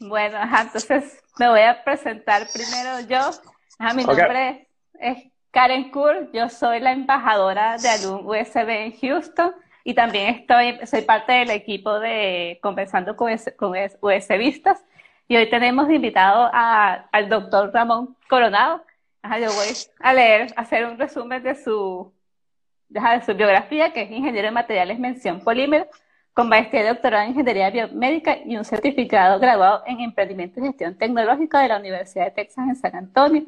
Bueno, entonces me voy a presentar primero yo. mi nombre es, Karen Kur, yo soy la embajadora de Alum USB en Houston y también estoy, soy parte del equipo de Conversando con, con USBistas. Y hoy tenemos invitado al doctor Ramón Coronado. yo voy a leer, a hacer un resumen de su, de su biografía, que es ingeniero de materiales mención polímero con maestría y doctorado en Ingeniería Biomédica y un certificado graduado en Emprendimiento y Gestión Tecnológica de la Universidad de Texas en San Antonio.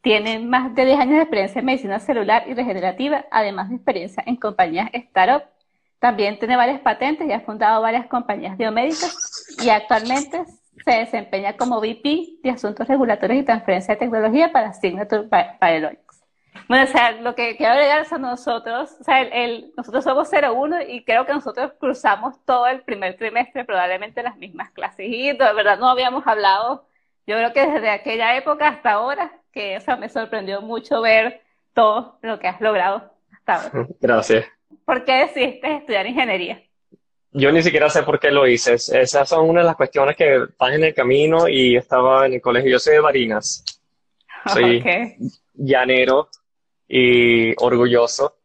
Tiene más de 10 años de experiencia en medicina celular y regenerativa, además de experiencia en compañías startup. También tiene varias patentes y ha fundado varias compañías biomédicas y actualmente se desempeña como VP de Asuntos Regulatorios y Transferencia de Tecnología para Signature Biologics. Bueno, o sea, lo que quiero agregar es a nosotros, o sea, el, nosotros somos 01 y creo que nosotros cruzamos todo el primer trimestre, probablemente las mismas clases y de verdad no habíamos hablado, yo creo que desde aquella época hasta ahora, que o sea, me sorprendió mucho ver todo lo que has logrado hasta ahora. Gracias. ¿Por qué decidiste estudiar ingeniería? Yo ni siquiera sé por qué lo hice. Esas son una de las cuestiones que van en el camino y estaba en el colegio. Yo soy de Barinas. Soy llanero y orgulloso.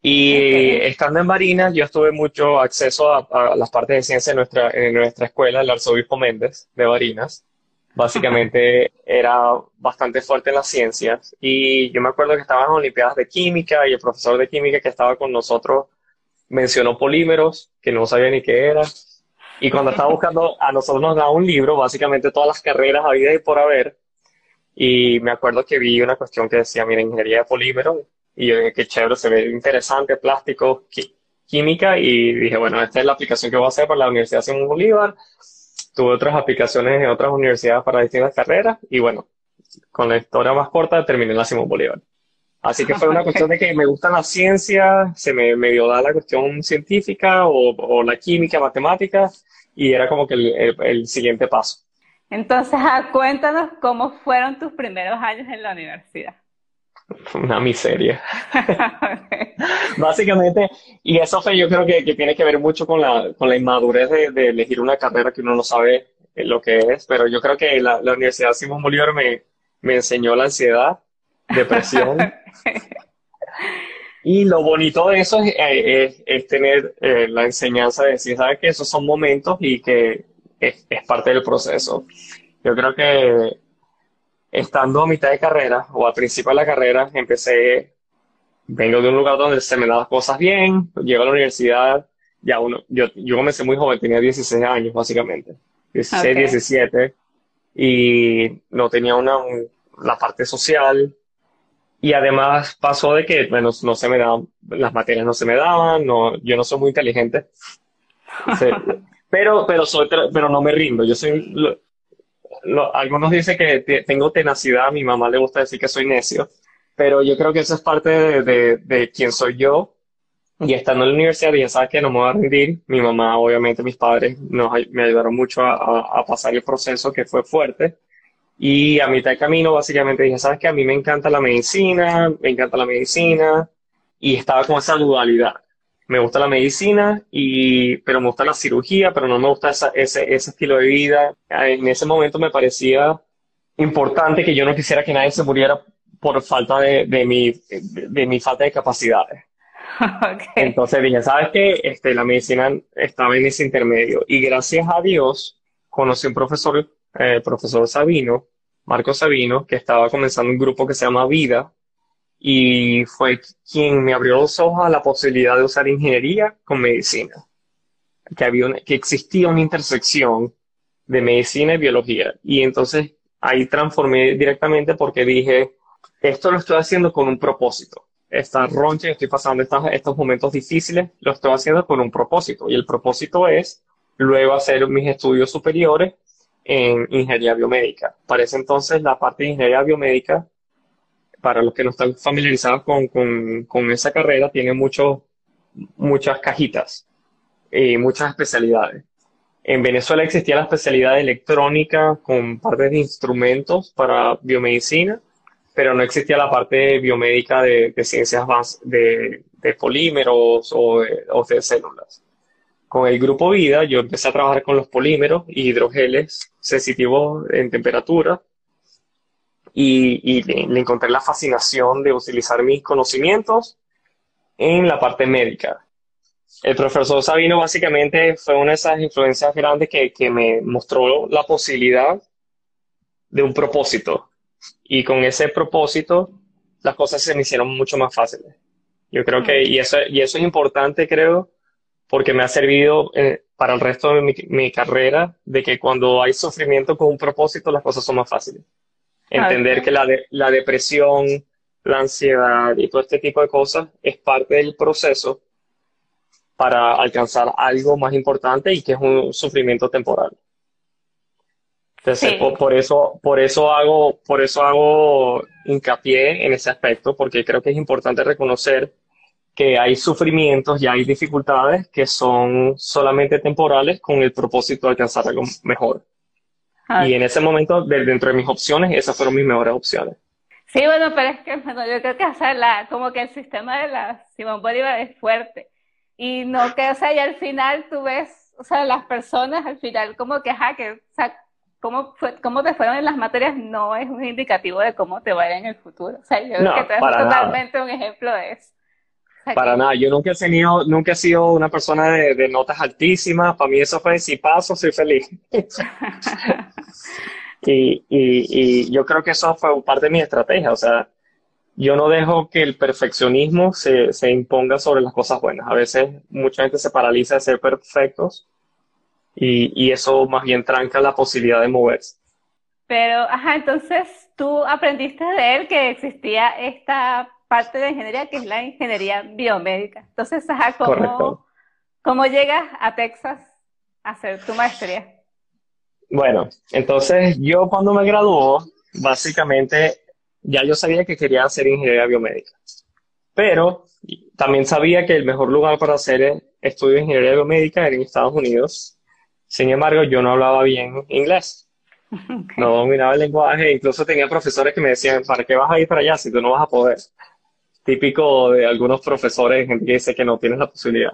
Y estando en Barinas, yo tuve mucho acceso a, las partes de ciencia en nuestra, en nuestra escuela, el arzobispo Méndez de Barinas. Básicamente era bastante fuerte en las ciencias. Y yo me acuerdo que estaban Olimpiadas de Química y el profesor de Química que estaba con nosotros mencionó polímeros, que no sabía ni qué era. Y cuando estaba buscando, a nosotros nos daba un libro, básicamente todas las carreras habidas y por haber, y me acuerdo que vi una cuestión que decía, mira, ingeniería de polímero, y yo dije, qué chévere, se ve interesante, plástico, química, y dije, bueno, esta es la aplicación que voy a hacer para la Universidad Simón Bolívar. Tuve otras aplicaciones en otras universidades para distintas carreras, y bueno, con la historia más corta terminé en la Simón Bolívar. Así que fue una cuestión de que me gusta la ciencia, se me dio da la cuestión científica o, o, la química, matemática, y era como que el, el siguiente paso. Entonces, ah, cuéntanos cómo fueron tus primeros años en la universidad. Una miseria. Básicamente, y eso fue, yo creo que, tiene que ver mucho con la, con la inmadurez de, elegir una carrera que uno no sabe eh, lo que es, pero yo creo que la, Universidad Simón Bolívar me, me enseñó la ansiedad, depresión. Y lo bonito de eso es, eh, tener eh, la enseñanza de decir, ¿sabes? Que esos son momentos y que es, parte del proceso. Yo creo que estando a mitad de carrera o al principio de la carrera, empecé, vengo de un lugar donde se me dan las cosas bien, llego a la universidad, ya uno, yo, yo comencé muy joven, tenía 16 años básicamente, 16, 17, y no tenía una, la parte social, y además pasó de que, bueno, no se me daban, las materias no se me daban, no, yo no soy muy inteligente. Pero, pero, soy, pero no me rindo. Yo soy. algunos dicen que tengo tenacidad. A mi mamá le gusta decir que soy necio. Pero yo creo que eso es parte de, de, quién soy yo. Y estando en la universidad, ya sabes que no me voy a rendir. Mi mamá, obviamente, mis padres nos, me ayudaron mucho a, a, pasar el proceso que fue fuerte. Y a mitad de camino, básicamente dije, sabes que a mí me encanta la medicina, me encanta la medicina. Y estaba con esa dualidad me gusta la medicina, y, pero me gusta la cirugía, pero no me gusta ese, ese estilo de vida. En ese momento me parecía importante que yo no quisiera que nadie se muriera por falta de, de, mi, de, mi falta de capacidades. Entonces dije, ¿sabes qué? Este, la medicina estaba en ese intermedio. Y gracias a Dios conocí a un profesor, eh, profesor Sabino, Marco Sabino, que estaba comenzando un grupo que se llama Vida, y fue quien me abrió los ojos a la posibilidad de usar ingeniería con medicina, que, había que existía una intersección de medicina y biología. Y entonces ahí transformé directamente porque dije, esto lo estoy haciendo con un propósito. Esta roncha, estoy pasando estos, estos momentos difíciles, lo estoy haciendo con un propósito. Y el propósito es luego hacer mis estudios superiores en ingeniería biomédica. Para ese entonces, la parte de ingeniería biomédica para los que no están familiarizados con, con, con esa carrera, tiene mucho, muchas cajitas y muchas especialidades. En Venezuela existía la especialidad de electrónica con parte de instrumentos para biomedicina, pero no existía la parte biomédica de, de ciencias de, de, polímeros o de, o de, células. con el grupo Vida, yo empecé a trabajar con los polímeros y hidrogeles sensitivos en temperatura y, le, encontré la fascinación de utilizar mis conocimientos en la parte médica. El profesor Sabino básicamente fue una de esas influencias grandes que, que me mostró la posibilidad de un propósito. Y con ese propósito, las cosas se me hicieron mucho más fáciles. Yo creo que, y eso, y eso es importante, creo, porque me ha servido eh, para el resto de mi, mi, carrera, de que cuando hay sufrimiento con un propósito, las cosas son más fáciles. Entender que la, la depresión, la ansiedad y todo este tipo de cosas es parte del proceso para alcanzar algo más importante y que es un sufrimiento temporal. Entonces, por, eso, por eso hago, por eso hago hincapié en ese aspecto, porque creo que es importante reconocer que hay sufrimientos y hay dificultades que son solamente temporales con el propósito de alcanzar algo mejor. Ah. Y en ese momento, dentro de mis opciones, esas fueron mis mejores opciones. Sí, bueno, pero es que yo creo que como que el sistema de la Simón Bolívar es fuerte. Y no que, o sea, y al final tú ves, o sea, las personas al final como que, ajá, que, o sea, cómo, fue, cómo te fueron en las materias no es un indicativo de cómo te vaya en el futuro. O sea, yo creo que tú eres totalmente un ejemplo de eso. Para nada, yo nunca he tenido, nunca he sido una persona de, notas altísimas, para mí eso fue si paso, soy feliz. y, y, y, yo creo que eso fue parte de mi estrategia, o sea, yo no dejo que el perfeccionismo se, se imponga sobre las cosas buenas. A veces mucha gente se paraliza de ser perfectos y, y eso más bien tranca la posibilidad de moverse. Pero, ajá, entonces tú aprendiste de él que existía esta parte de ingeniería que es la ingeniería biomédica. Entonces, ¿cómo, ¿cómo llegas a Texas a hacer tu maestría? Bueno, entonces yo cuando me graduó, básicamente ya yo sabía que quería hacer ingeniería biomédica, pero también sabía que el mejor lugar para hacer estudio de ingeniería biomédica era en Estados Unidos sin embargo, yo no hablaba bien inglés. No dominaba el lenguaje, incluso tenía profesores que me decían, ¿para qué vas a ir para allá si tú no vas a poder? Típico de algunos profesores, gente que dice que no tienes la posibilidad.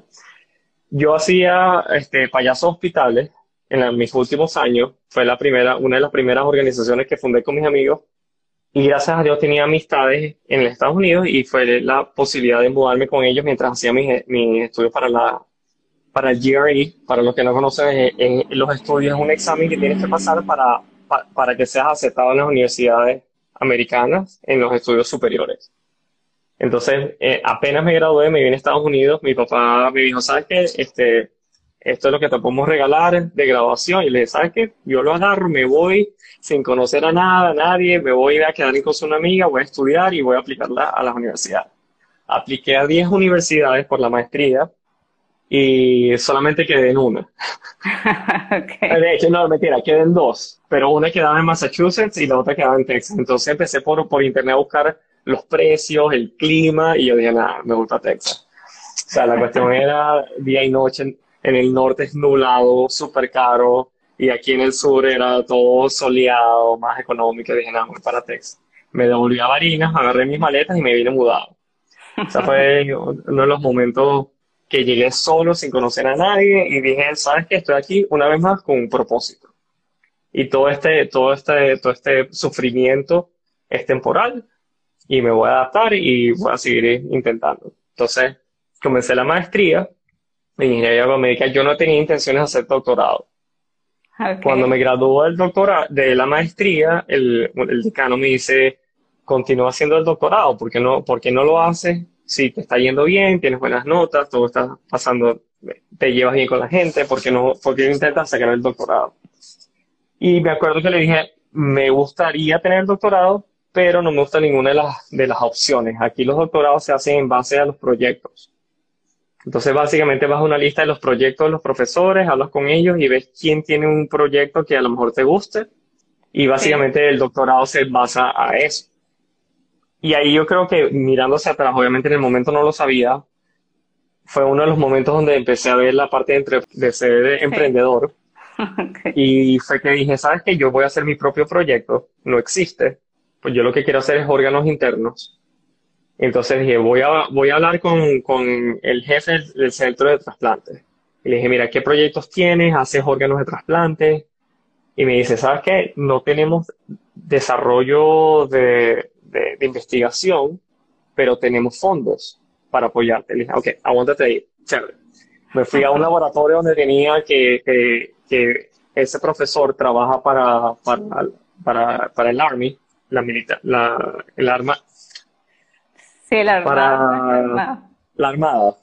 Yo hacía este, payasos hospitales en mis últimos años. Fue la primera, una de las primeras organizaciones que fundé con mis amigos. Y gracias a Dios tenía amistades en los Estados Unidos y fue la posibilidad de mudarme con ellos mientras hacía mis, mis estudios para la para el GRE, para los que no conocen, en, los estudios es un examen que tienes que pasar para, para, que seas aceptado en las universidades americanas en los estudios superiores. Entonces, eh, apenas me gradué, me vine a Estados Unidos, mi papá me dijo, ¿sabes qué? Este, esto es lo que te podemos regalar de graduación. Y le dije, ¿sabes qué? Yo lo agarro, me voy sin conocer a nada, a nadie, me voy a quedar con una amiga, voy a estudiar y voy a aplicarla a las universidades. Apliqué a 10 universidades por la maestría y solamente quedé en una. De hecho, no, mentira, quedé en dos, pero una quedaba en Massachusetts y la otra quedaba en Texas. Entonces empecé por, por internet a buscar los precios, el clima, y yo dije, nada, me gusta Texas. O sea, la cuestión era día y noche, en, el norte es nublado, súper caro, y aquí en el sur era todo soleado, más económico, y dije, nada, voy para Texas. Me devolví a Barinas, agarré mis maletas y me vine mudado. O sea, fue uno de los momentos que llegué solo sin conocer a nadie y dije, sabes que estoy aquí una vez más con un propósito. Y todo este, todo este, todo este sufrimiento es temporal y me voy a adaptar y voy a seguir intentando. Entonces, comencé la maestría en ingeniería biomédica. Yo no tenía intenciones de hacer doctorado. Cuando me graduó del doctorado, de la maestría, el, el decano me dice, continúa haciendo el doctorado, ¿por qué no, por qué no lo haces? si te está yendo bien, tienes buenas notas, todo está pasando, te llevas bien con la gente, ¿por qué no, por qué intentas sacar el doctorado? Y me acuerdo que le dije, me gustaría tener el doctorado, pero no me gusta ninguna de las, de las opciones. Aquí los doctorados se hacen en base a los proyectos. Entonces, básicamente vas a una lista de los proyectos de los profesores, hablas con ellos y ves quién tiene un proyecto que a lo mejor te guste. Y básicamente el doctorado se basa a eso. Y ahí yo creo que mirándose atrás, obviamente en el momento no lo sabía, fue uno de los momentos donde empecé a ver la parte de, de ser emprendedor. Y fue que dije, ¿sabes qué? Yo voy a hacer mi propio proyecto, no existe, pues yo lo que quiero hacer es órganos internos. Entonces dije, voy a, voy a hablar con, con el jefe del centro de trasplantes. Y le dije, mira, ¿qué proyectos tienes? ¿Haces órganos de trasplante? Y me dice, ¿sabes qué? No tenemos desarrollo de, de, investigación, pero tenemos fondos para apoyarte. Le dije, ok, aguántate ahí. Chévere. Me fui a un laboratorio donde tenía que, que, ese profesor trabaja para, para, para el Army, la militar, la, el arma. Sí, la Para la Armada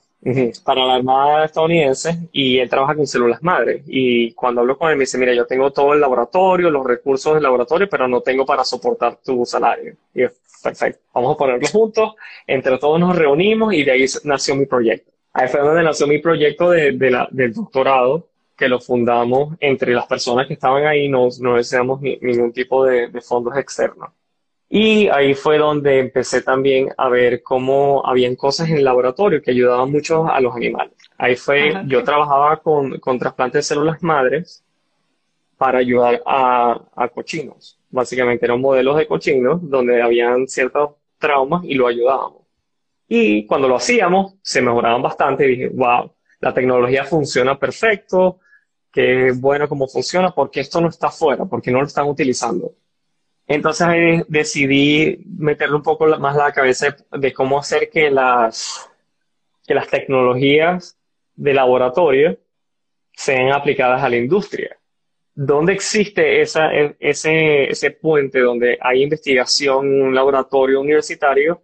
para la Armada estadounidense y él trabaja con células madre. Y cuando hablo con él me dice, mira, yo tengo todo el laboratorio, los recursos del laboratorio, pero no tengo para soportar tu salario. Y yo, perfecto, vamos a ponerlo juntos, entre todos nos reunimos y de ahí nació mi proyecto. Ahí fue donde nació mi proyecto de, la, del doctorado, que lo fundamos entre las personas que estaban ahí, no, no deseamos ningún tipo de, de fondos externos. Y ahí fue donde empecé también a ver cómo habían cosas en el laboratorio que ayudaban mucho a los animales. Ahí fue, yo trabajaba con, con trasplantes de células madres para ayudar a, a cochinos. Básicamente eran modelos de cochinos donde habían ciertos traumas y lo ayudábamos. Y cuando lo hacíamos, se mejoraban bastante y dije, wow, la tecnología funciona perfecto, qué bueno cómo funciona, porque esto no está afuera, porque no lo están utilizando. Entonces decidí meterle un poco más la cabeza de cómo hacer que las, que las tecnologías de laboratorio sean aplicadas a la industria. ¿Dónde existe esa, ese, ese puente donde hay investigación un laboratorio universitario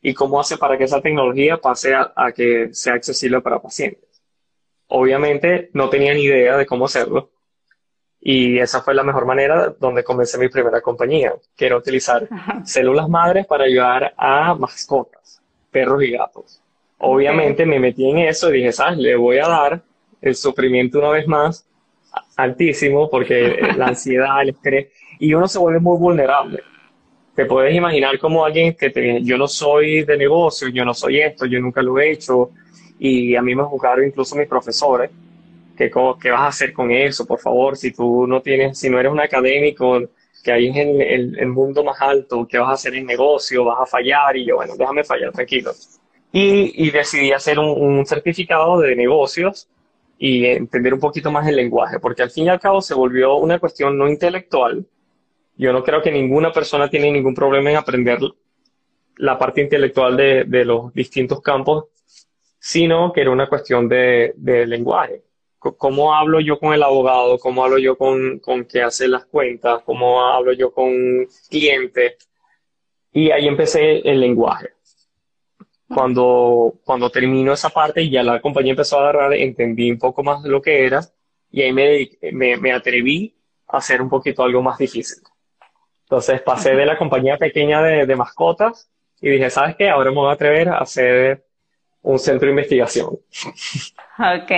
y cómo hace para que esa tecnología pase a, a que sea accesible para pacientes? Obviamente no tenía ni idea de cómo hacerlo y esa fue la mejor manera donde comencé mi primera compañía, que era utilizar células madres para ayudar a mascotas, perros y gatos. Obviamente me metí en eso y dije, ¿sabes? Le voy a dar el sufrimiento una vez más altísimo porque la ansiedad, el estrés, y uno se vuelve muy vulnerable. Te puedes imaginar como alguien que te, yo no soy de negocio, yo no soy esto, yo nunca lo he hecho, y a mí me juzgaron incluso mis profesores ¿Qué, ¿Qué vas a hacer con eso? Por favor, si tú no tienes, si no eres un académico que hay en el, el, mundo más alto, ¿qué vas a hacer en negocio? ¿Vas a fallar? Y yo, bueno, déjame fallar, tranquilo. Y, y decidí hacer un, un, certificado de negocios y entender un poquito más el lenguaje, porque al fin y al cabo se volvió una cuestión no intelectual. Yo no creo que ninguna persona tiene ningún problema en aprender la parte intelectual de, de los distintos campos, sino que era una cuestión de, de lenguaje cómo hablo yo con el abogado, cómo hablo yo con, con que hace las cuentas, cómo hablo yo con cliente. Y ahí empecé el lenguaje. Cuando, cuando terminó esa parte y ya la compañía empezó a agarrar, entendí un poco más lo que era y ahí me, me, me atreví a hacer un poquito algo más difícil. Entonces pasé de la compañía pequeña de, de mascotas y dije, ¿sabes qué? Ahora me voy a atrever a hacer un centro de investigación. Ok.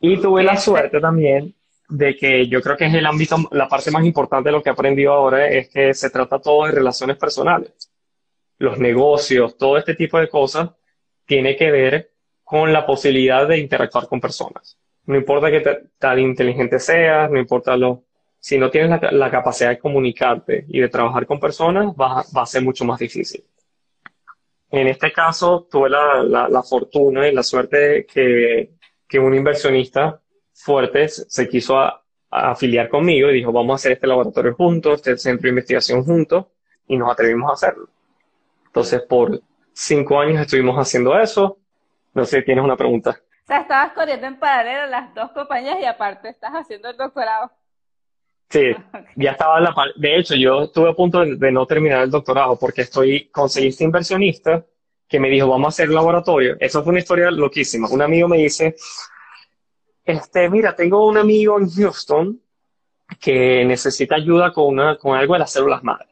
Y tuve la suerte también de que yo creo que es el ámbito, la parte más importante de lo que he aprendido ahora es que se trata todo de relaciones personales. Los negocios, todo este tipo de cosas tiene que ver con la posibilidad de interactuar con personas. No importa que tan inteligente seas, no importa lo, si no tienes la, capacidad de comunicarte y de trabajar con personas, va, va, a ser mucho más difícil. En este caso, tuve la, fortuna y la suerte que un inversionista fuerte se quiso afiliar conmigo y dijo, vamos a hacer este laboratorio juntos, este centro de investigación juntos, y nos atrevimos a hacerlo. Entonces, por cinco años estuvimos haciendo eso. No sé, ¿tienes una pregunta? O sea, estabas corriendo en paralelo las dos compañías y aparte estás haciendo el doctorado. Sí, ya estaba en la De hecho, yo estuve a punto de, no terminar el doctorado porque estoy, conseguí este inversionista que me dijo, vamos a hacer laboratorio. Eso fue una historia loquísima. Un amigo me dice, este, mira, tengo un amigo en Houston que necesita ayuda con, una, con algo de las células madre.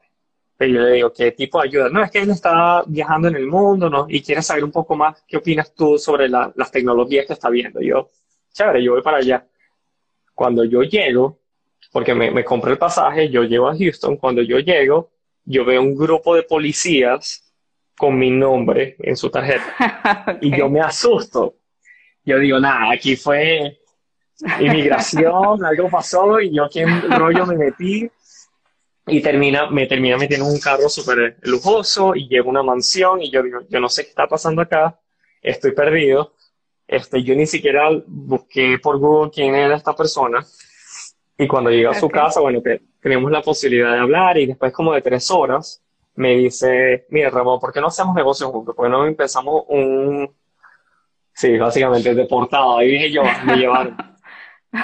Y yo le digo, ¿qué tipo de ayuda? No, es que él está viajando en el mundo, ¿no? Y quiere saber un poco más qué opinas tú sobre las tecnologías que está viendo. Y yo, chévere, yo voy para allá. Cuando yo llego, porque me, me compré el pasaje, yo llego a Houston, cuando yo llego, yo veo un grupo de policías con mi nombre en su tarjeta. Y yo me asusto. Yo digo, nada, aquí fue inmigración, algo pasó y yo aquí en rollo me metí y termina, me termina metiendo en un carro súper lujoso y llego a una mansión y yo digo, yo no sé qué está pasando acá, estoy perdido. Este, yo ni siquiera busqué por Google quién era esta persona. Y cuando llegué a su casa, bueno, que tenemos la posibilidad de hablar y después como de tres horas, me dice, mira Ramón, ¿por qué no hacemos negocios juntos? ¿Por qué no empezamos un... Sí, básicamente deportado. Ahí dije yo, me llevaron.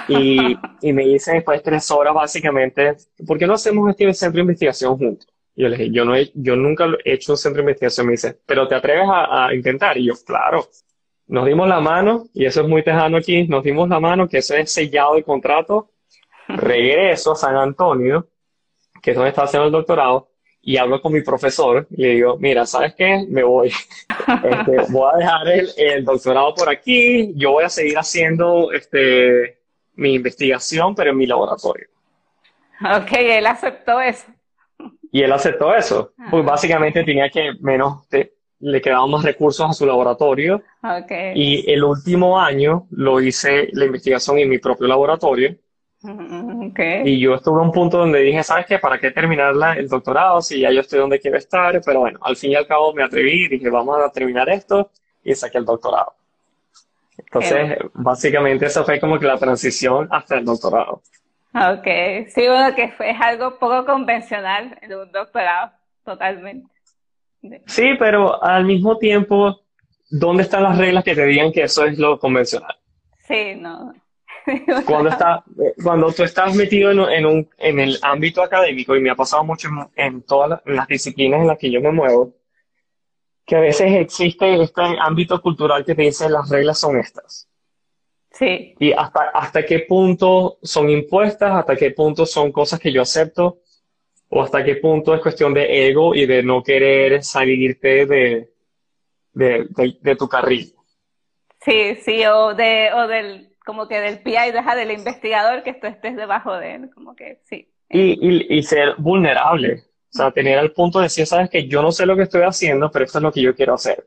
Y, y me dice después de tres horas, básicamente, ¿por qué no hacemos este centro de investigación juntos? Y yo le dije, yo, no he, yo nunca he hecho un centro de investigación. Me dice, ¿pero te atreves a, a intentar? Y yo, claro. Nos dimos la mano, y eso es muy tejano aquí, nos dimos la mano, que eso es sellado el contrato. Regreso a San Antonio, que es donde está haciendo el doctorado, y hablo con mi profesor y le digo, mira, ¿sabes qué? Me voy. Este, voy a dejar el, el, doctorado por aquí, yo voy a seguir haciendo este, mi investigación, pero en mi laboratorio. Ok, él aceptó eso. Y él aceptó eso. Pues ah. básicamente tenía que menos, le quedaban más recursos a su laboratorio. Okay. Y el último año lo hice la investigación en mi propio laboratorio. Okay. Y yo estuve a un punto donde dije, ¿sabes qué? ¿Para qué terminar el doctorado si ya yo estoy donde quiero estar? Pero bueno, al fin y al cabo me atreví y dije, vamos a terminar esto y saqué el doctorado. Entonces, básicamente eso fue como que la transición hasta el doctorado. Ok, sí, bueno, que fue algo poco convencional en un doctorado, totalmente. Sí, pero al mismo tiempo, ¿dónde están las reglas que te digan que eso es lo convencional? Sí, no. cuando, está, cuando tú estás metido en, en, un, en el ámbito académico, y me ha pasado mucho en, todas las disciplinas en las que yo me muevo, que a veces existe este ámbito cultural que te dice las reglas son estas. Sí. Y hasta, hasta qué punto son impuestas, hasta qué punto son cosas que yo acepto, o hasta qué punto es cuestión de ego y de no querer salirte de, de, de, tu carril. Sí, sí, o, de, o del, como que del PI, deja del investigador que tú estés debajo de él, como que sí. Y, y, y ser vulnerable, o sea, tener el punto de decir, sabes que yo no sé lo que estoy haciendo, pero esto es lo que yo quiero hacer.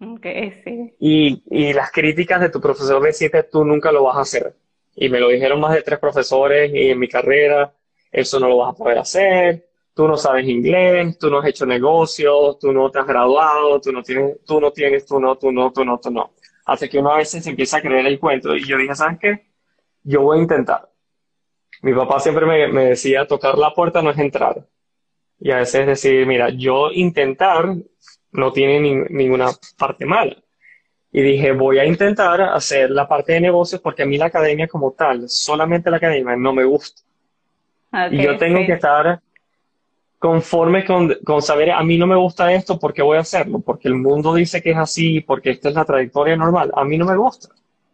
Okay, sí. Y, y las críticas de tu profesor decirte, tú nunca lo vas a hacer. Y me lo dijeron más de tres profesores y en mi carrera, eso no lo vas a poder hacer, tú no sabes inglés, tú no has hecho negocios, tú no te has graduado, tú no tienes, tú no tienes, tú no, tú no, tú no, tú no. Hasta que uno a veces se empieza a creer el cuento y yo dije, ¿sabes qué? Yo voy a intentar. Mi papá siempre me, me decía, tocar la puerta no es entrar. Y a veces decir, mira, yo intentar no tiene ninguna parte mala. Y dije, voy a intentar hacer la parte de negocios porque a mí la academia como tal, solamente la academia, no me gusta. y yo tengo que estar conforme con, con, saber, a mí no me gusta esto, ¿por qué voy a hacerlo? Porque el mundo dice que es así, porque esta es la trayectoria normal. A mí no me gusta.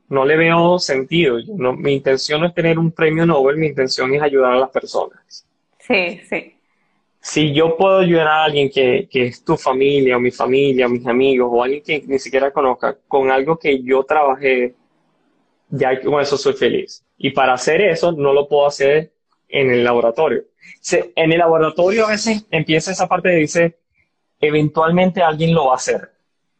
No le veo sentido. no, mi intención no es tener un premio Nobel, mi intención es ayudar a las personas. Sí, sí si yo puedo ayudar a alguien que, que, es tu familia o mi familia o mis amigos o alguien que ni siquiera conozca con algo que yo trabajé, ya con eso soy feliz. Y para hacer eso no lo puedo hacer en el laboratorio. En el laboratorio a veces empieza esa parte de dice, eventualmente alguien lo va a hacer.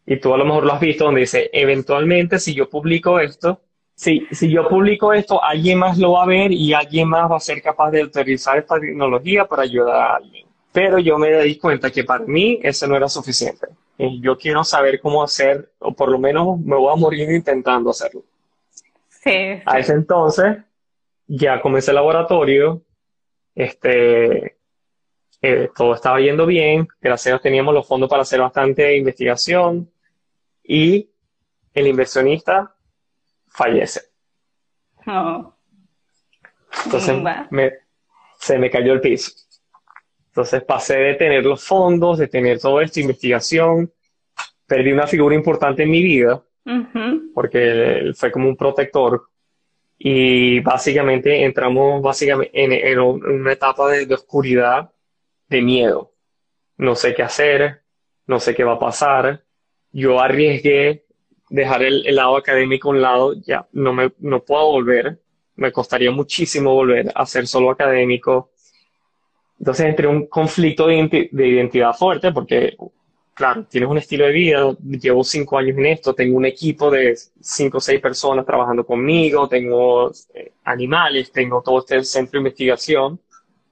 Y tú a lo mejor lo has visto donde dice, eventualmente si yo publico esto, si, si yo publico esto, alguien más lo va a ver y alguien más va a ser capaz de utilizar esta tecnología para ayudar a alguien. Pero yo me di cuenta que para mí eso no era suficiente. Yo quiero saber cómo hacer, o por lo menos me voy a morir intentando hacerlo. Sí, A ese entonces, ya comencé el laboratorio, este, eh, todo estaba yendo bien, gracias a Dios teníamos los fondos para hacer bastante investigación y el inversionista fallece. Oh. Entonces se me cayó el piso. Entonces pasé de tener los fondos, de tener toda esta investigación, perdí una figura importante en mi vida, porque él fue como un protector. Y básicamente entramos básicamente en, una etapa de, oscuridad, de miedo. No sé qué hacer, no sé qué va a pasar. Yo arriesgué dejar el, lado académico a un lado, ya no, me, no puedo volver. Me costaría muchísimo volver a ser solo académico entonces, entre un conflicto de, identidad fuerte, porque, claro, tienes un estilo de vida, llevo cinco años en esto, tengo un equipo de cinco o seis personas trabajando conmigo, tengo eh, animales, tengo todo este centro de investigación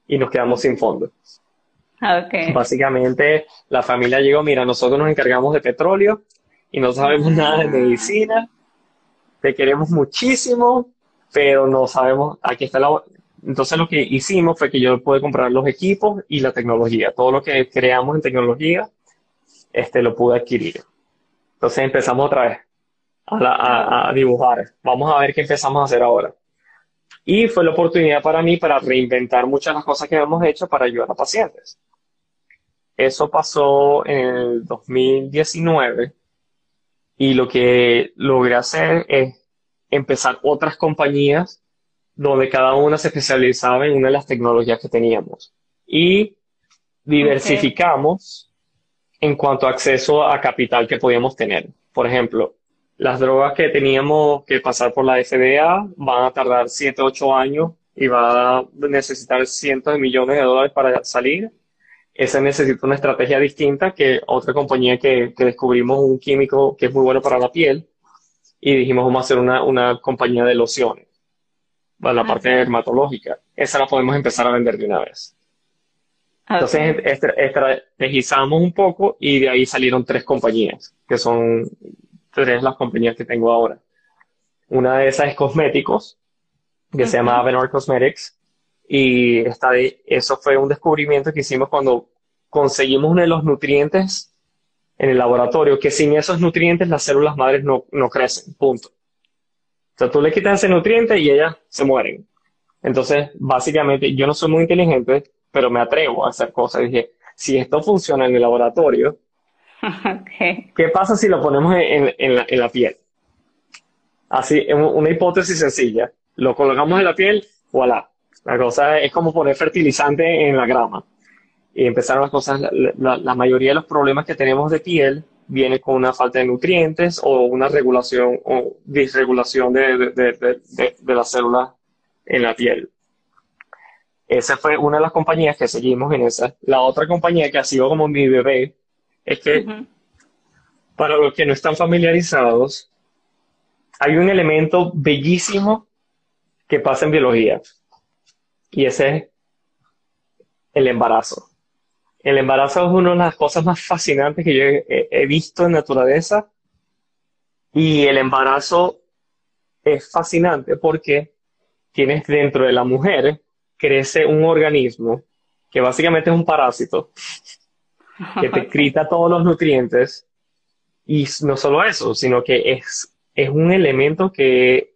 y nos quedamos sin fondos. Okay. Básicamente, la familia llegó, mira, nosotros nos encargamos de petróleo y no sabemos nada de medicina te queremos muchísimo, pero no sabemos, aquí está la... Entonces lo que hicimos fue que yo pude comprar los equipos y la tecnología. Todo lo que creamos en tecnología, este, lo pude adquirir. Entonces empezamos otra vez a, a dibujar. Vamos a ver qué empezamos a hacer ahora. Y fue la oportunidad para mí para reinventar muchas de las cosas que habíamos hecho para ayudar a pacientes. Eso pasó en el 2019 y lo que logré hacer es empezar otras compañías donde cada una se especializaba en una de las tecnologías que teníamos. Y diversificamos en cuanto a acceso a capital que podíamos tener. Por ejemplo, las drogas que teníamos que pasar por la FDA van a tardar 7, 8 años y va a necesitar cientos de millones de dólares para salir. Esa necesita una estrategia distinta que otra compañía que, que descubrimos un químico que es muy bueno para la piel y dijimos vamos a hacer una, una compañía de lociones, para la parte dermatológica. Esa la podemos empezar a vender de una vez. Entonces estrategizamos un poco y de ahí salieron tres compañías, que son tres las compañías que tengo ahora. Una de esas es cosméticos, que se llama Avenor Cosmetics, y está de, eso fue un descubrimiento que hicimos cuando conseguimos uno de los nutrientes en el laboratorio, que sin esos nutrientes las células madres no, no crecen, punto. O sea, tú le quitas ese nutriente y ellas se mueren. Entonces, básicamente, yo no soy muy inteligente, pero me atrevo a hacer cosas. dije, si esto funciona en el laboratorio, ¿qué pasa si lo ponemos en, en, la, piel? Así, una hipótesis sencilla. Lo colocamos en la piel, voilà. La cosa es como poner fertilizante en la grama. Y empezaron las cosas, la, mayoría de los problemas que tenemos de piel viene con una falta de nutrientes o una regulación o disregulación de, de, de, de las células en la piel. Esa fue una de las compañías que seguimos en esa. La otra compañía que ha sido como mi bebé es que, para los que no están familiarizados, hay un elemento bellísimo que pasa en biología y ese es el embarazo. El embarazo es una de las cosas más fascinantes que yo he, he visto en naturaleza y el embarazo es fascinante porque tienes dentro de la mujer crece un organismo que básicamente es un parásito que te grita todos los nutrientes y no solo eso, sino que es, es un elemento que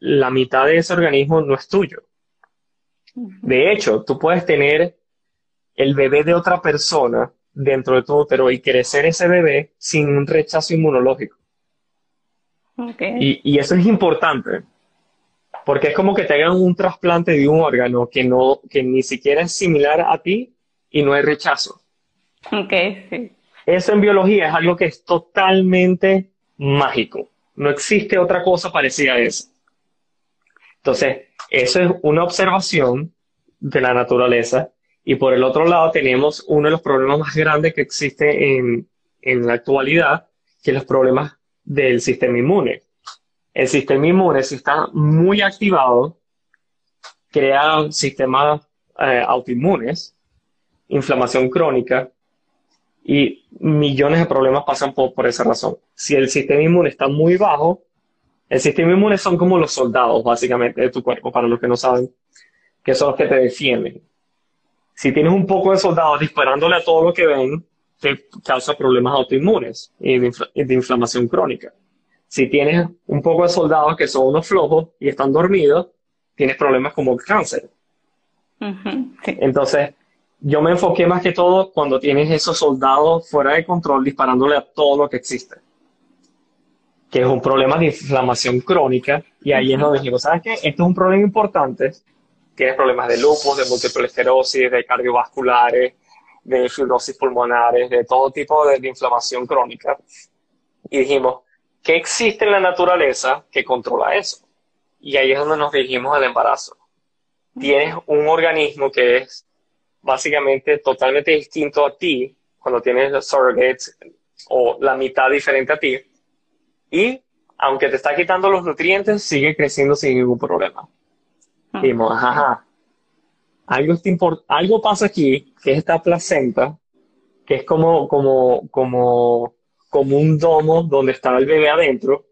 la mitad de ese organismo no es tuyo. De hecho, tú puedes tener el bebé de otra persona dentro de tu útero y crecer ese bebé sin un rechazo inmunológico. Y, y, eso es importante, porque es como que te hagan un trasplante de un órgano que, no, que ni siquiera es similar a ti y no hay rechazo. Ok, sí. Eso en biología es algo que es totalmente mágico. No existe otra cosa parecida a eso. Entonces, eso es una observación de la naturaleza. Y por el otro lado tenemos uno de los problemas más grandes que existe en, en la actualidad, que es los problemas del sistema inmune el sistema inmune, si está muy activado, crea sistemas eh, autoinmunes, inflamación crónica y millones de problemas pasan por, por esa razón. Si el sistema inmune está muy bajo, el sistema inmune son como los soldados, básicamente, de tu cuerpo, para los que no saben, que son los que te defienden. Si tienes un poco de soldados disparándole a todo lo que ven, te causa problemas autoinmunes y de inflamación crónica. Si tienes un poco de soldados que son unos flojos y están dormidos, tienes problemas como cáncer. Entonces, yo me enfoqué más que todo cuando tienes esos soldados fuera de control disparándole a todo lo que existe. Que es un problema de inflamación crónica. Y ahí es donde dijimos, ¿sabes qué? Esto es un problema importante. Tienes problemas de lupus, de múltiple esclerosis, de cardiovasculares, de fibrosis pulmonares, de todo tipo de inflamación crónica. Y dijimos, ¿Qué existe en la naturaleza que controla eso? Y ahí es donde nos dirigimos al embarazo. Tienes un organismo que es básicamente totalmente distinto a ti cuando tienes los surrogates o la mitad diferente a ti. Y aunque te está quitando los nutrientes, sigue creciendo sin ningún problema. Ah. Dijimos, ajá, algo, algo pasa aquí, que es esta placenta, que es como, como, como como un domo donde estaba el bebé adentro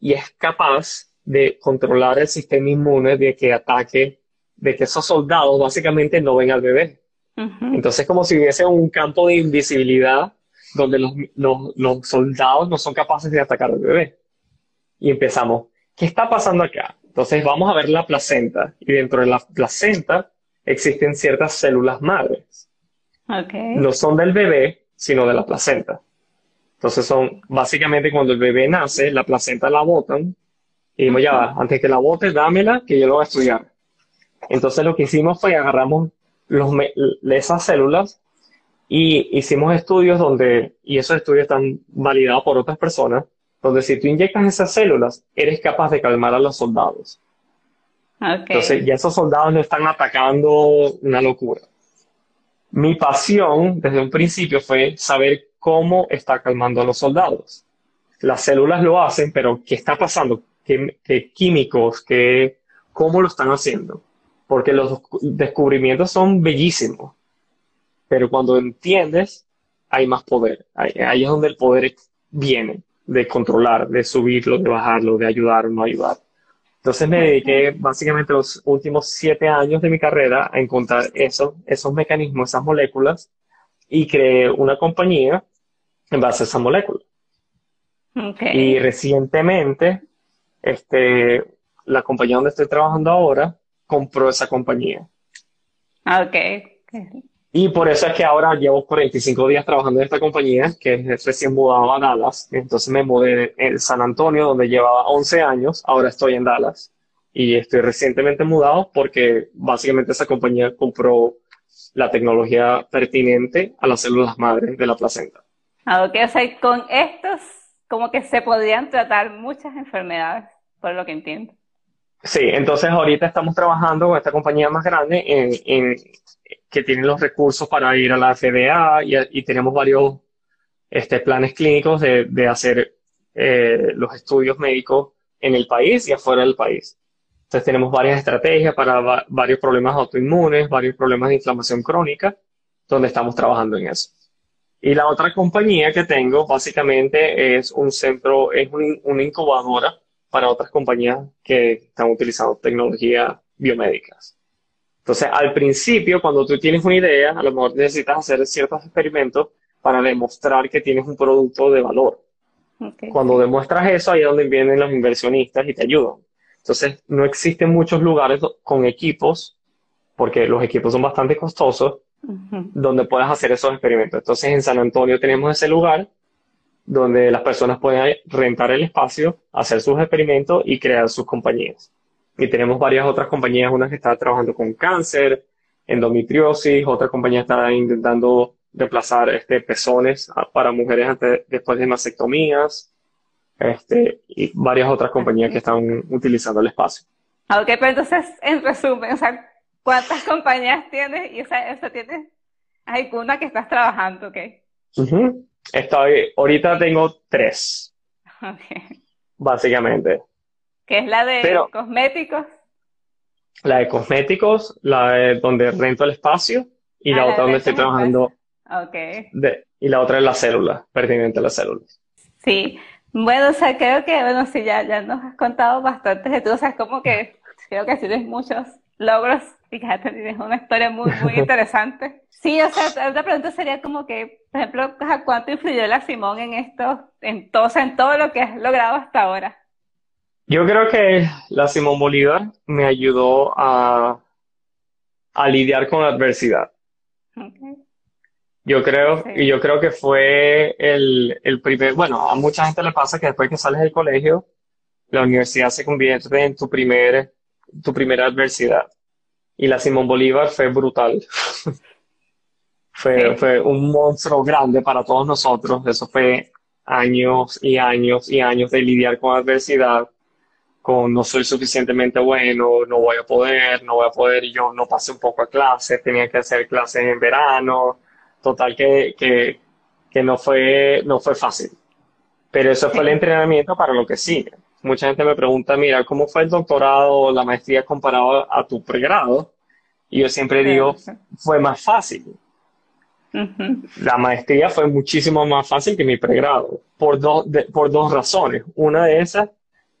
y es capaz de controlar el sistema inmune de que ataque, de que esos soldados básicamente no ven al bebé. Entonces, como si hubiese un campo de invisibilidad donde los, los, soldados no son capaces de atacar al bebé. Y empezamos, ¿qué está pasando acá? Entonces vamos a ver la placenta y dentro de la placenta existen ciertas células madres. No son del bebé, sino de la placenta. Entonces son básicamente cuando el bebé nace, la placenta la botan y dijimos, ya, antes que la bote, dámela, que yo lo voy a estudiar. Entonces lo que hicimos fue agarramos los, esas células y hicimos estudios donde, y esos estudios están validados por otras personas, donde si tú inyectas esas células, eres capaz de calmar a los soldados. Entonces ya esos soldados no están atacando una locura. Mi pasión desde un principio fue saber cómo está calmando a los soldados. Las células lo hacen, pero ¿qué está pasando? ¿Qué, qué químicos? Qué, ¿Cómo lo están haciendo? Porque los descubrimientos son bellísimos pero cuando entiendes, hay más poder. Ahí, es donde el poder viene, de controlar, de subirlo, de bajarlo, de ayudar o no ayudar. Entonces me dediqué básicamente los últimos siete años de mi carrera a encontrar eso, esos mecanismos, esas moléculas, y creé una compañía en base a esas moléculas. Y recientemente, este, la compañía donde estoy trabajando ahora compró esa compañía. Ok. Y por eso es que ahora llevo 45 días trabajando en esta compañía, que es recién mudado a Dallas. Entonces me mudé en San Antonio, donde llevaba 11 años. Ahora estoy en Dallas. Y estoy recientemente mudado porque básicamente esa compañía compró la tecnología pertinente a las células madres de la placenta. Ah, ok, o sea, con estos como que se podrían tratar muchas enfermedades, por lo que entiendo. Sí, entonces ahorita estamos trabajando con esta compañía más grande en, que tiene los recursos para ir a la FDA y, tenemos varios este, planes clínicos de, de hacer eh, los estudios médicos en el país y afuera del país. Entonces tenemos varias estrategias para varios problemas autoinmunes, varios problemas de inflamación crónica, donde estamos trabajando en eso. Y la otra compañía que tengo básicamente es un centro, es una incubadora para otras compañías que están utilizando tecnología biomédicas. Entonces, al principio, cuando tú tienes una idea, a lo mejor necesitas hacer ciertos experimentos para demostrar que tienes un producto de valor. Cuando demuestras eso, ahí es donde vienen los inversionistas y te ayudan. Entonces, no existen muchos lugares con equipos, porque los equipos son bastante costosos, donde puedas hacer esos experimentos. Entonces, en San Antonio tenemos ese lugar donde las personas pueden rentar el espacio, hacer sus experimentos y crear sus compañías. Y tenemos varias otras compañías, unas que están trabajando con cáncer, endometriosis, otra compañía está intentando reemplazar este, pezones para mujeres antes, después de mastectomías, este, y varias otras compañías que están utilizando el espacio. Ok, pero entonces, en resumen, o sea, ¿cuántas compañías tienes? Y esa, esa tienes, hay una que estás trabajando, ¿ok? Estoy, ahorita tengo tres. Okay. Básicamente. ¿Qué es la de cosméticos? La de cosméticos, la de donde rento el espacio y la, ah, otra donde estoy trabajando. Okay. y la otra es la célula, pertinente a las células. Sí. Bueno, o sea, creo que, bueno, sí, ya, ya nos has contado bastante de tú, o sea, es como que creo que tienes muchos logros que tienes una historia muy, muy interesante. Sí, o sea, otra pregunta sería como que, por ejemplo, ¿cuánto influyó la Simón en esto, en todo, en todo lo que has logrado hasta ahora? Yo creo que la Simón Bolívar me ayudó a, a lidiar con la adversidad. Yo creo, y yo creo que fue el, el primer, bueno, a mucha gente le pasa que después que sales del colegio, la universidad se convierte en tu primer, tu primera adversidad. Y la Simón Bolívar fue brutal. fue, fue un monstruo grande para todos nosotros. Eso fue años y años y años de lidiar con adversidad, con no soy suficientemente bueno, no voy a poder, no voy a poder, y yo no pasé un poco a clases, tenía que hacer clases en verano, total que, que, que no, fue, no fue fácil. Pero eso fue el entrenamiento para lo que sigue mucha gente me pregunta, mira, ¿cómo fue el doctorado o la maestría comparado a tu pregrado? Y yo siempre digo, fue más fácil. La maestría fue muchísimo más fácil que mi pregrado, por, por dos razones. Una de esas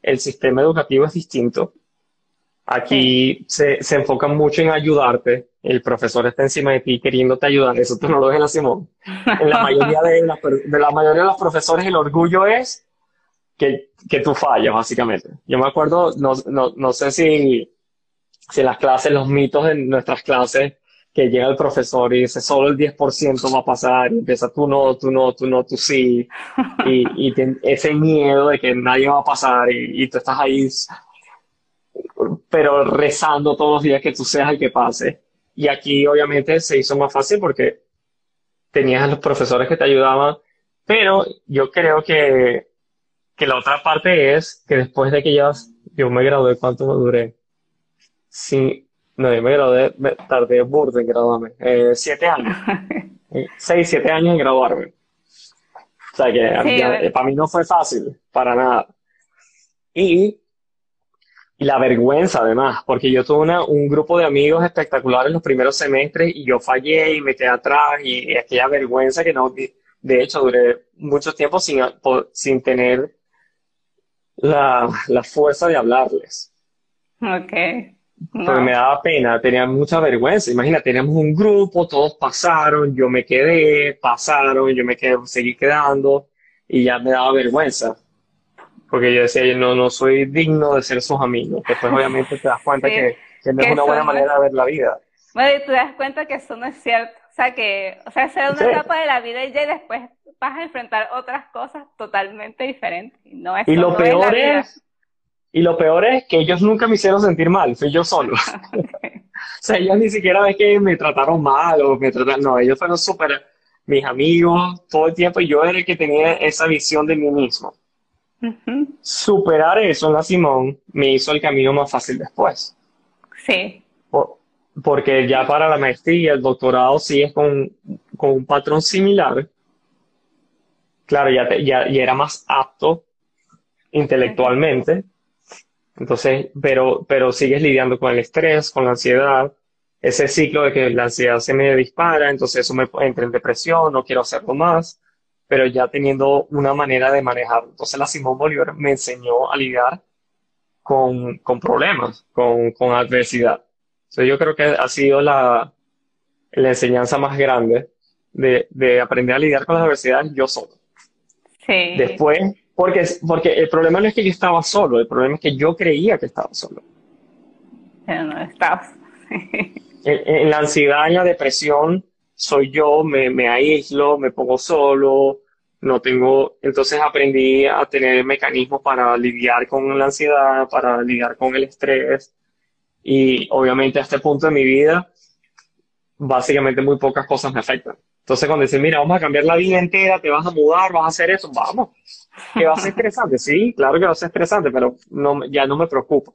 el sistema educativo es distinto. Aquí se, se enfocan mucho en ayudarte. El profesor está encima de ti queriéndote ayudar. Eso tú no lo ves en la Simón. En la mayoría de, de la mayoría de los profesores el orgullo es que, que tú fallas, básicamente. Yo me acuerdo, no, no, no sé si, si las clases, los mitos en nuestras clases, que llega el profesor y dice solo el 10% va a pasar y empieza tú no, tú no, tú no, tú sí. Y, y ese miedo de que nadie va a pasar y, y tú estás ahí, pero rezando todos los días que tú seas el que pase. Y aquí obviamente se hizo más fácil porque tenías a los profesores que te ayudaban, pero yo creo que que la otra parte es que después de que ya yo me gradué, ¿cuánto me duré? Sí, no, yo me gradué, me tardé burdo en graduarme. Eh, siete años. Eh, seis, siete años en graduarme. O sea que para mí no fue fácil, para nada. Y, y la vergüenza además, porque yo tuve una, un grupo de amigos espectaculares los primeros semestres y yo fallé y me quedé atrás y, y aquella vergüenza que no, de hecho duré mucho tiempo sin, sin tener la, la fuerza de hablarles. Ok. Porque me daba pena, tenía mucha vergüenza. Imagina, teníamos un grupo, todos pasaron, yo me quedé, pasaron, yo me quedé, seguí quedando y ya me daba vergüenza. Porque yo decía, yo no, no soy digno de ser sus amigos. Después obviamente te das cuenta que, que, no es una buena manera de ver la vida. Bueno, y te das cuenta que eso no es cierto. O sea, que, o sea, sea una etapa de la vida y ya después vas a enfrentar otras cosas totalmente diferentes. No es y lo peor es, y lo peor es que ellos nunca me hicieron sentir mal, fui yo solo. o sea, ellos ni siquiera ves que me trataron mal o me trataron, no, ellos fueron súper mis amigos todo el tiempo y yo era el que tenía esa visión de mí mismo. Superar eso en la Simón me hizo el camino más fácil después. Sí. Porque ya para la maestría, el doctorado sí es con, con un patrón similar, claro, ya, ya, era más apto intelectualmente. Entonces, pero, pero sigues lidiando con el estrés, con la ansiedad, ese ciclo de que la ansiedad se me dispara, entonces eso me entra en depresión, no quiero hacerlo más, pero ya teniendo una manera de manejar. Entonces la Simón Bolívar me enseñó a lidiar con, con problemas, con, con adversidad. Entonces yo creo que ha sido la, la enseñanza más grande de, de aprender a lidiar con las adversidades yo solo. Después, porque, porque el problema no es que yo estaba solo, el problema es que yo creía que estaba solo. Pero no estabas. en, la ansiedad, en la depresión, soy yo, me, me aíslo, me pongo solo, no tengo, entonces aprendí a tener mecanismos para lidiar con la ansiedad, para lidiar con el estrés. Y obviamente a este punto de mi vida, básicamente muy pocas cosas me afectan. Entonces, cuando dicen, mira, vamos a cambiar la vida entera, te vas a mudar, vas a hacer eso, vamos. Que va a ser estresante, sí, claro que va a ser estresante, pero no, ya no me preocupa.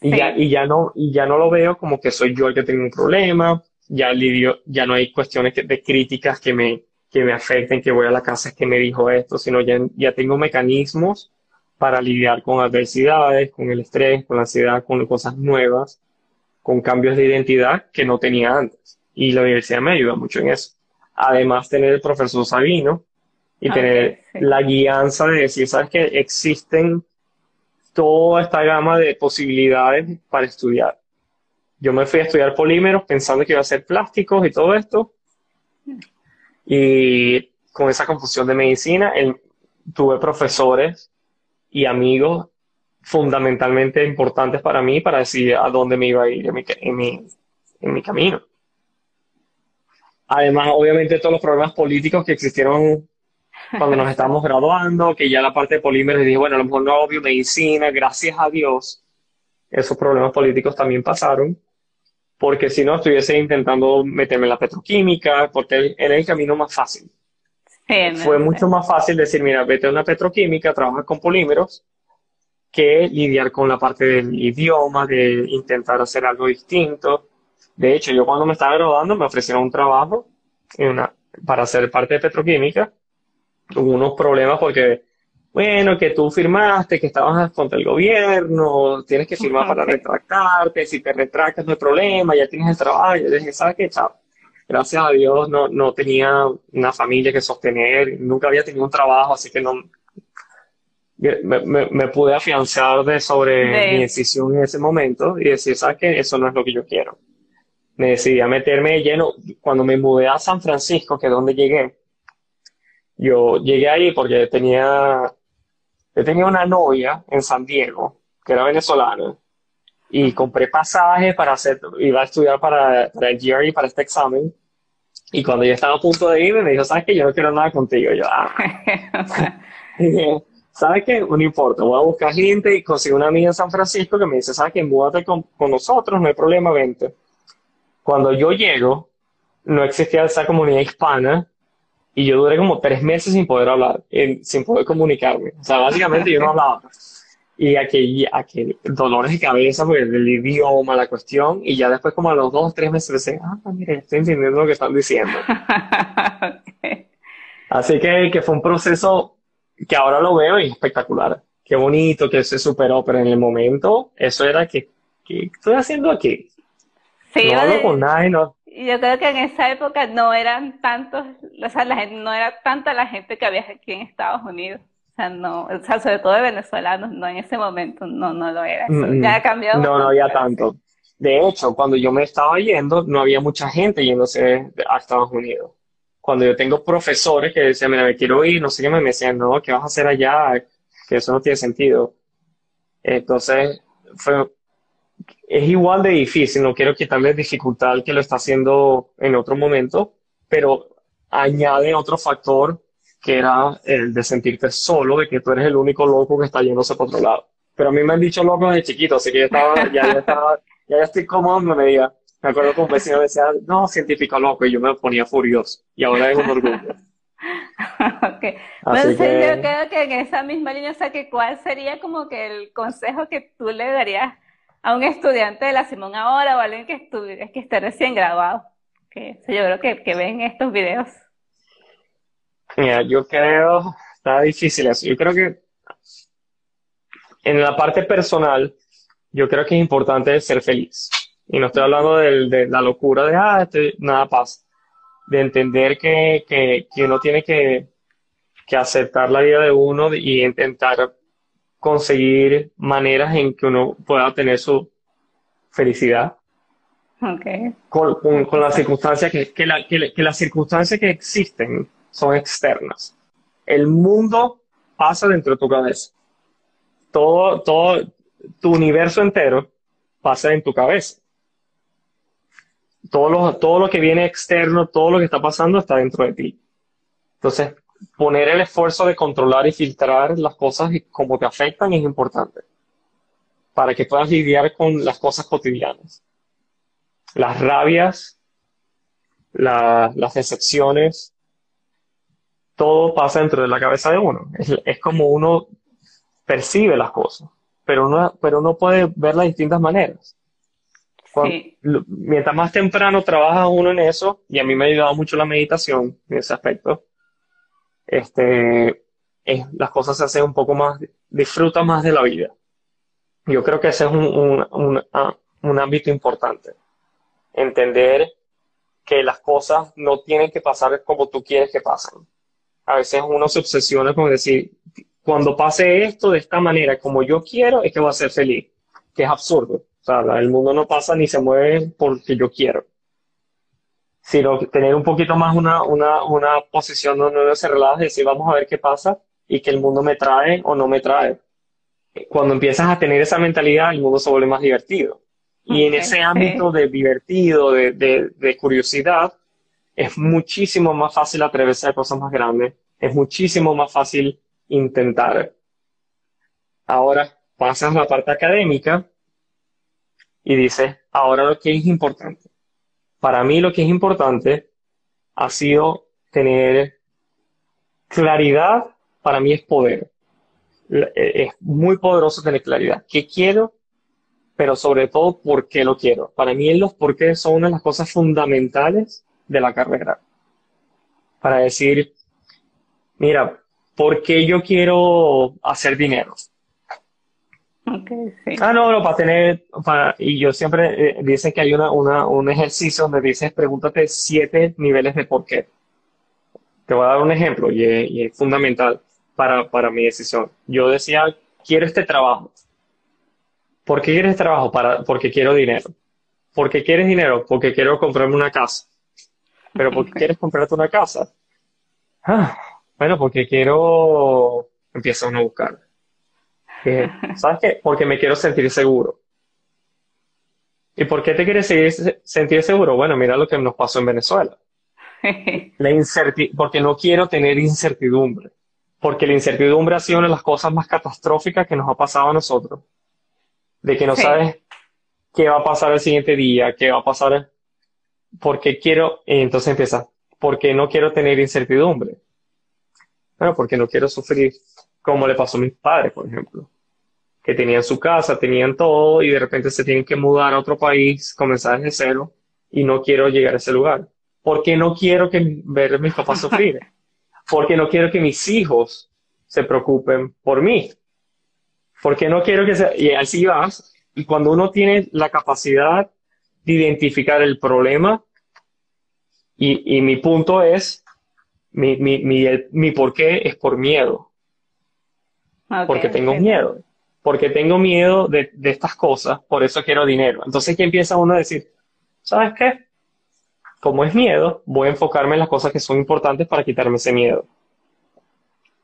Y, ya, y, ya no, y ya no lo veo como que soy yo el que tengo un problema, ya lidio, ya no hay cuestiones de críticas que me, que me afecten, que voy a la casa es que me dijo esto, sino ya, ya tengo mecanismos para lidiar con adversidades, con el estrés, con la ansiedad, con cosas nuevas, con cambios de identidad que no tenía antes. Y la universidad me ayuda mucho en eso además tener el profesor Sabino y tener la guianza de decir, sabes que existen toda esta gama de posibilidades para estudiar. Yo me fui a estudiar polímeros pensando que iba a ser plásticos y todo esto. Y con esa confusión de medicina, tuve profesores y amigos fundamentalmente importantes para mí para decidir a dónde me iba a ir en mi, en mi camino. Además, obviamente, todos los problemas políticos que existieron cuando nos estábamos graduando, que ya la parte de polímeros, dije, bueno, a lo mejor no obvio medicina, gracias a Dios, esos problemas políticos también pasaron, porque si no estuviese intentando meterme en la petroquímica, porque era el camino más fácil. Fue mucho más fácil decir, mira, vete a una petroquímica, trabaja con polímeros, que lidiar con la parte del idioma, de intentar hacer algo distinto. De hecho, yo cuando me estaba graduando me ofrecieron un trabajo en una, para ser parte de petroquímica. Hubo unos problemas porque, bueno, que tú firmaste, que estabas contra el gobierno, tienes que firmar para retractarte, si te retractas no hay problema, ya tienes el trabajo. Dije, ¿sabes qué? Chao. Gracias a Dios no, no tenía una familia que sostener, nunca había tenido un trabajo, así que no, me, pude afianzar de sobre mi decisión en ese momento y decir, ¿sabes qué? Eso no es lo que yo quiero. Me decidí a meterme lleno. Cuando me mudé a San Francisco, que es donde llegué, yo llegué ahí porque tenía, yo tenía una novia en San Diego, que era venezolana, y compré pasajes para hacer, iba a estudiar para, para el GRE, para este examen, y cuando yo estaba a punto de irme, me dijo, ¿sabes qué? Yo no quiero nada contigo. yo, ah. ¿sabes qué? No importa, voy a buscar gente y consigo una amiga en San Francisco que me dice, ¿sabes qué? Múdate con, con nosotros, no hay problema, vente. Cuando yo llego, no existía esa comunidad hispana y yo duré como tres meses sin poder hablar, sin poder comunicarme. O sea, básicamente yo no hablaba. Y aquel, aquel dolores de cabeza por el idioma, la cuestión, y ya después como a los dos, tres meses pensé, ah, mire, estoy entendiendo lo que están diciendo. Así que, que fue un proceso que ahora lo veo y es espectacular. Qué bonito que se superó, pero en el momento eso era que, ¿qué estoy haciendo aquí? Sí, no hablo con nadie, no. Yo creo que en esa época no eran tantos, o sea, la gente, no era tanta la gente que había aquí en Estados Unidos. O sea, no, o sea, sobre todo de venezolanos, no en ese momento, no, no lo era. Mm, ya ha cambiado. No, no había tanto. De hecho, cuando yo me estaba yendo, no había mucha gente yéndose a Estados Unidos cuando yo tengo profesores que decían, mira, me quiero ir, no sé qué, me decían, no, ¿qué vas a hacer allá? Que eso no tiene sentido. Entonces, fue, es igual de difícil, no quiero quitarle dificultad que lo está haciendo en otro momento, pero añade otro factor que era el de sentirte solo, de que tú eres el único loco que está yéndose por otro lado. Pero a mí me han dicho loco desde chiquito, así que ya estaba, ya, ya estaba, ya, ya estoy cómodo, me diga, me acuerdo que un vecino decía, no, científico loco, y yo me ponía furioso. Y ahora es un orgullo. ok. Bueno, yo creo que en esa misma línea, o sea, que cuál sería como que el consejo que tú le darías a un estudiante de la Simón ahora o a alguien que, que esté recién graduado. Que yo creo que, que ven estos videos. Mira, yo creo, está difícil eso. Yo creo que en la parte personal, yo creo que es importante ser feliz. Y no estoy hablando de, la locura de, ah, este, nada pasa. De entender que, que, que uno tiene que, que aceptar la vida de uno y intentar conseguir maneras en que uno pueda tener su felicidad. Okay. Con, con, las circunstancias que, que, la, que, que, las circunstancias que existen son externas. El mundo pasa dentro de tu cabeza. Todo, todo, tu universo entero pasa en tu cabeza todo lo, todo lo que viene externo, todo lo que está pasando está dentro de ti. Entonces, poner el esfuerzo de controlar y filtrar las cosas y cómo te afectan es importante para que puedas lidiar con las cosas cotidianas. Las rabias, las decepciones, todo pasa dentro de la cabeza de uno. Es, es como uno percibe las cosas, pero uno, pero uno puede verlas de distintas maneras mientras más temprano trabaja uno en eso, y a mí me ha ayudado mucho la meditación en ese aspecto, este, las cosas se hacen un poco más, disfruta más de la vida. Yo creo que ese es un, ah, un ámbito importante. Entender que las cosas no tienen que pasar como tú quieres que pasen. A veces uno se obsesiona con decir, cuando pase esto de esta manera, como yo quiero, es que voy a ser feliz, que es absurdo. O sea, el mundo no pasa ni se mueve porque yo quiero. Sino tener un poquito más una, una, una posición donde uno se relaja y decir, vamos a ver qué pasa y que el mundo me trae o no me trae. Cuando empiezas a tener esa mentalidad, el mundo se vuelve más divertido. Y en ese ámbito de divertido, de, de, de curiosidad, es muchísimo más fácil atreverse a cosas más grandes. Es muchísimo más fácil intentar. Ahora pasas la parte académica y dice, ahora lo que es importante. Para mí lo que es importante ha sido tener claridad, para mí es poder. Eh, es muy poderoso tener claridad. ¿Qué quiero? Pero sobre todo, ¿por qué lo quiero? Para mí los por qué son una de las cosas fundamentales de la carrera. Para decir, mira, ¿por qué yo quiero hacer dinero? Ah, no, no, para tener, y yo siempre eh, dice que hay una, una, un ejercicio donde dices, pregúntate siete niveles de por qué. Te voy a dar un ejemplo y es, fundamental. para, para mi decisión. Yo decía, quiero este trabajo. ¿Por qué quieres este trabajo? Para, porque quiero dinero. ¿Por qué quieres dinero? Porque quiero comprarme una casa. ¿Pero por qué quieres comprarte una casa? Ah, bueno, porque quiero... Empieza uno a buscar. ¿Sabes qué? Porque me quiero sentir seguro. ¿Y por qué te quieres sentir seguro? Bueno, mira lo que nos pasó en Venezuela. La porque no quiero tener incertidumbre. Porque la incertidumbre ha sido una de las cosas más catastróficas que nos ha pasado a nosotros. De que no sabes qué va a pasar el siguiente día, qué va a pasar. Porque quiero, y entonces empieza, porque no quiero tener incertidumbre. Bueno, porque no quiero sufrir como le pasó a mis padres, por ejemplo que tenían su casa, tenían todo y de repente se tienen que mudar a otro país, comenzar desde cero y no quiero llegar a ese lugar. Porque no quiero que ver a mis papás sufrir. Porque no quiero que mis hijos se preocupen por mí. Porque no quiero que se... Y así vas. Y cuando uno tiene la capacidad de identificar el problema, y, y mi punto es, mi, mi, mi, mi por qué es por miedo. porque tengo miedo porque tengo miedo de, estas cosas, por eso quiero dinero. Entonces aquí empieza uno a decir, ¿sabes qué? Como es miedo, voy a enfocarme en las cosas que son importantes para quitarme ese miedo.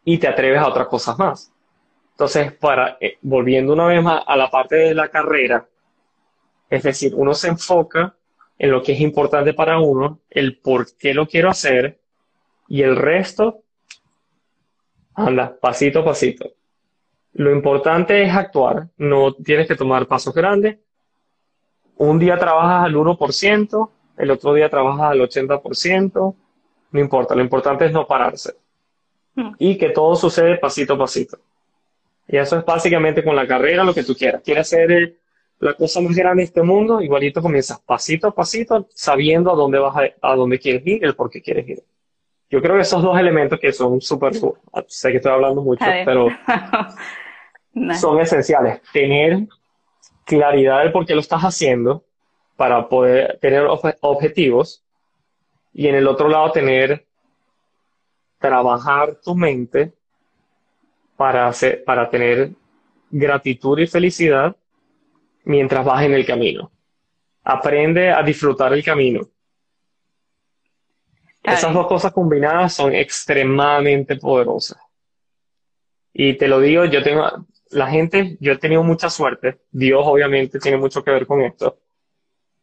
Y te atreves a otras cosas más. Entonces, para, eh, volviendo una vez más a la parte de la carrera, es decir, uno se enfoca en lo que es importante para uno, el por qué lo quiero hacer, y el resto, anda, pasito a pasito. Lo importante es actuar, no tienes que tomar pasos grandes. Un día trabajas al 1%, el otro día trabajas al 80%, no importa, lo importante es no pararse. Hmm. Y que todo sucede pasito a pasito. Y eso es básicamente con la carrera lo que tú quieras. Quieres hacer eh, la cosa más grande de este mundo, igualito comienzas pasito a pasito, sabiendo a dónde vas a, a dónde quieres ir, el por qué quieres ir. Yo creo que esos dos elementos que son súper, sé que estoy hablando mucho, pero son esenciales. Tener claridad del por qué lo estás haciendo para poder tener objetivos y en el otro lado tener, trabajar tu mente para, hacer, para tener gratitud y felicidad mientras vas en el camino. Aprende a disfrutar el camino. Esas dos cosas combinadas son extremadamente poderosas. Y te lo digo, yo tengo, la gente, yo he tenido mucha suerte, Dios obviamente tiene mucho que ver con esto,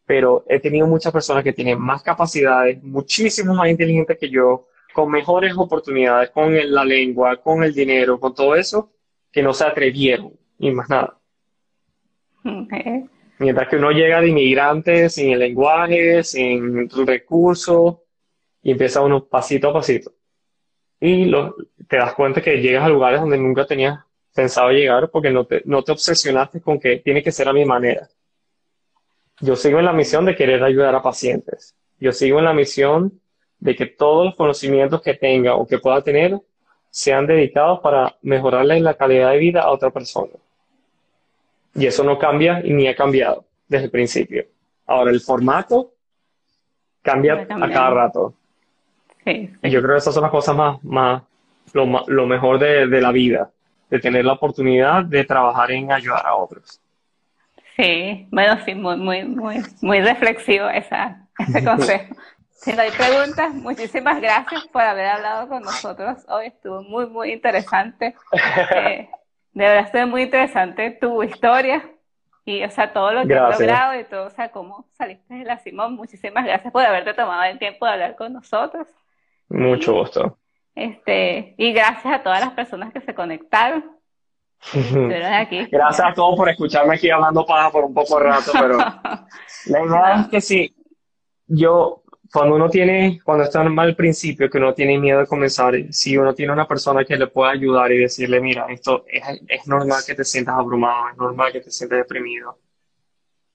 pero he tenido muchas personas que tienen más capacidades, muchísimo más inteligentes que yo, con mejores oportunidades, con la lengua, con el dinero, con todo eso, que no se atrevieron, y más nada. Mientras que uno llega de inmigrante, sin el lenguaje, sin recursos, y empieza uno pasito a pasito. Y te das cuenta que llegas a lugares donde nunca tenías pensado llegar porque no te, no te obsesionaste con que tiene que ser a mi manera. Yo sigo en la misión de querer ayudar a pacientes. Yo sigo en la misión de que todos los conocimientos que tenga o que pueda tener sean dedicados para mejorarle la calidad de vida a otra persona. Y eso no cambia y ni ha cambiado desde el principio. Ahora, el formato cambia a cada rato. Y yo creo que esas son las cosas más, más lo, lo mejor de, de la vida de tener la oportunidad de trabajar en ayudar a otros. Sí, bueno, sí, muy, muy, muy, muy reflexivo esa, ese consejo. Si no hay preguntas, muchísimas gracias por haber hablado con nosotros hoy. Estuvo muy, muy interesante. Eh, de verdad estuvo muy interesante tu historia y, o sea, todo lo que has logrado y todo, o sea, cómo saliste de la Simón. Muchísimas gracias por haberte tomado el tiempo de hablar con nosotros. Mucho gusto. Este, y gracias a todas las personas que se conectaron. Aquí. Gracias a todos por escucharme aquí hablando paja por un poco de rato, pero la verdad es que sí, yo, cuando uno tiene, cuando está mal al principio, que uno tiene miedo de comenzar, si uno tiene una persona que le pueda ayudar y decirle, mira, esto es, normal que te sientas abrumado, es normal que te sientas deprimido,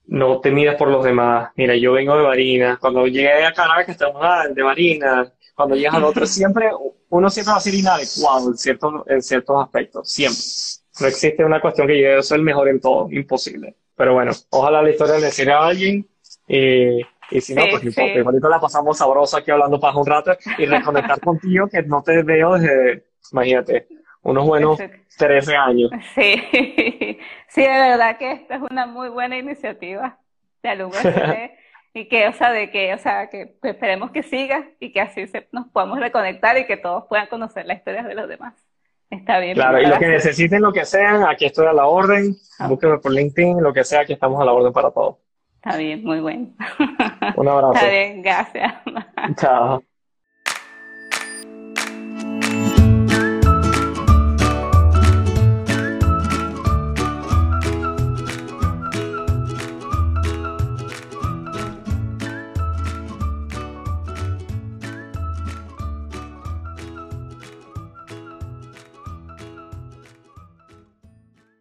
no te midas por los demás. Mira, yo vengo de Barinas. Cuando llegué a Caracas, estamos ah, de Barinas. Cuando llegas al otro, siempre, uno siempre va a ser inadecuado en ciertos, en ciertos aspectos. Siempre. No existe una cuestión que yo soy el mejor en todo. Imposible. Pero bueno, ojalá la historia le sirva a alguien. Y si no, pues sí. Ahorita la pasamos sabrosa aquí hablando para un rato y reconectar contigo, que no te veo desde, imagínate, unos buenos 13 años. Sí, sí, de verdad que esta es una muy buena iniciativa de alumnos y que, o sea, de que, o sea, que, esperemos que siga y que así nos podamos reconectar y que todos puedan conocer la historia de los demás. Está bien. Claro, y lo que necesiten, lo que sean, aquí estoy a la orden. Ah. Búsquenme por LinkedIn, lo que sea, aquí estamos a la orden para todo. Está bien, muy bueno. Un abrazo. Está bien, gracias. Chao.